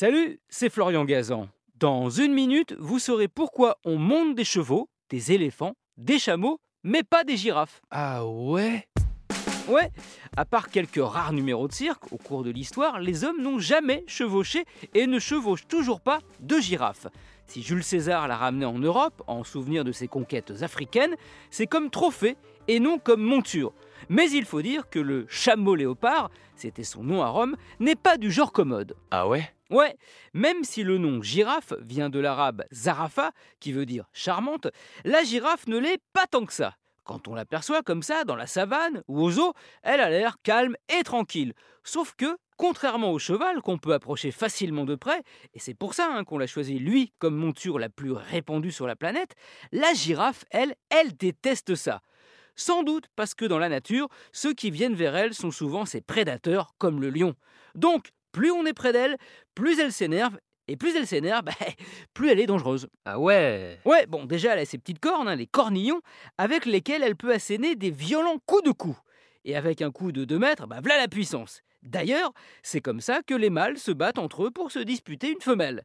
Salut, c'est Florian Gazan. Dans une minute, vous saurez pourquoi on monte des chevaux, des éléphants, des chameaux, mais pas des girafes. Ah ouais? Ouais, à part quelques rares numéros de cirque, au cours de l'histoire, les hommes n'ont jamais chevauché et ne chevauchent toujours pas de girafes. Si Jules César l'a ramené en Europe, en souvenir de ses conquêtes africaines, c'est comme trophée et non comme monture. Mais il faut dire que le chameau léopard, c'était son nom à Rome, n'est pas du genre commode. Ah ouais? Ouais, même si le nom girafe vient de l'arabe zarafa, qui veut dire charmante, la girafe ne l'est pas tant que ça. Quand on l'aperçoit comme ça dans la savane ou aux eaux, elle a l'air calme et tranquille. Sauf que, contrairement au cheval qu'on peut approcher facilement de près, et c'est pour ça hein, qu'on l'a choisi lui comme monture la plus répandue sur la planète, la girafe, elle, elle déteste ça. Sans doute parce que dans la nature, ceux qui viennent vers elle sont souvent ses prédateurs, comme le lion. Donc, plus on est près d'elle, plus elle s'énerve, et plus elle s'énerve, bah, plus elle est dangereuse. Ah ouais Ouais, bon, déjà elle a ses petites cornes, hein, les cornillons, avec lesquels elle peut asséner des violents coups de cou. Et avec un coup de 2 mètres, bah voilà la puissance. D'ailleurs, c'est comme ça que les mâles se battent entre eux pour se disputer une femelle.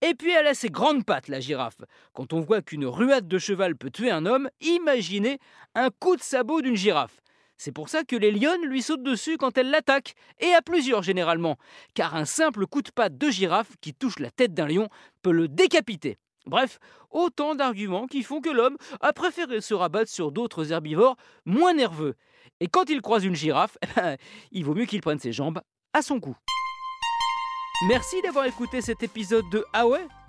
Et puis elle a ses grandes pattes, la girafe. Quand on voit qu'une ruade de cheval peut tuer un homme, imaginez un coup de sabot d'une girafe. C'est pour ça que les lionnes lui sautent dessus quand elle l'attaque, et à plusieurs généralement, car un simple coup de patte de girafe qui touche la tête d'un lion peut le décapiter. Bref, autant d'arguments qui font que l'homme a préféré se rabattre sur d'autres herbivores moins nerveux. Et quand il croise une girafe, eh ben, il vaut mieux qu'il prenne ses jambes à son cou. Merci d'avoir écouté cet épisode de Ah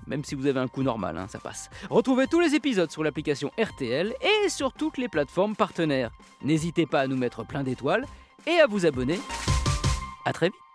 Même si vous avez un coup normal, hein, ça passe. Retrouvez tous les épisodes sur l'application RTL et sur toutes les plateformes partenaires. N'hésitez pas à nous mettre plein d'étoiles et à vous abonner. A très vite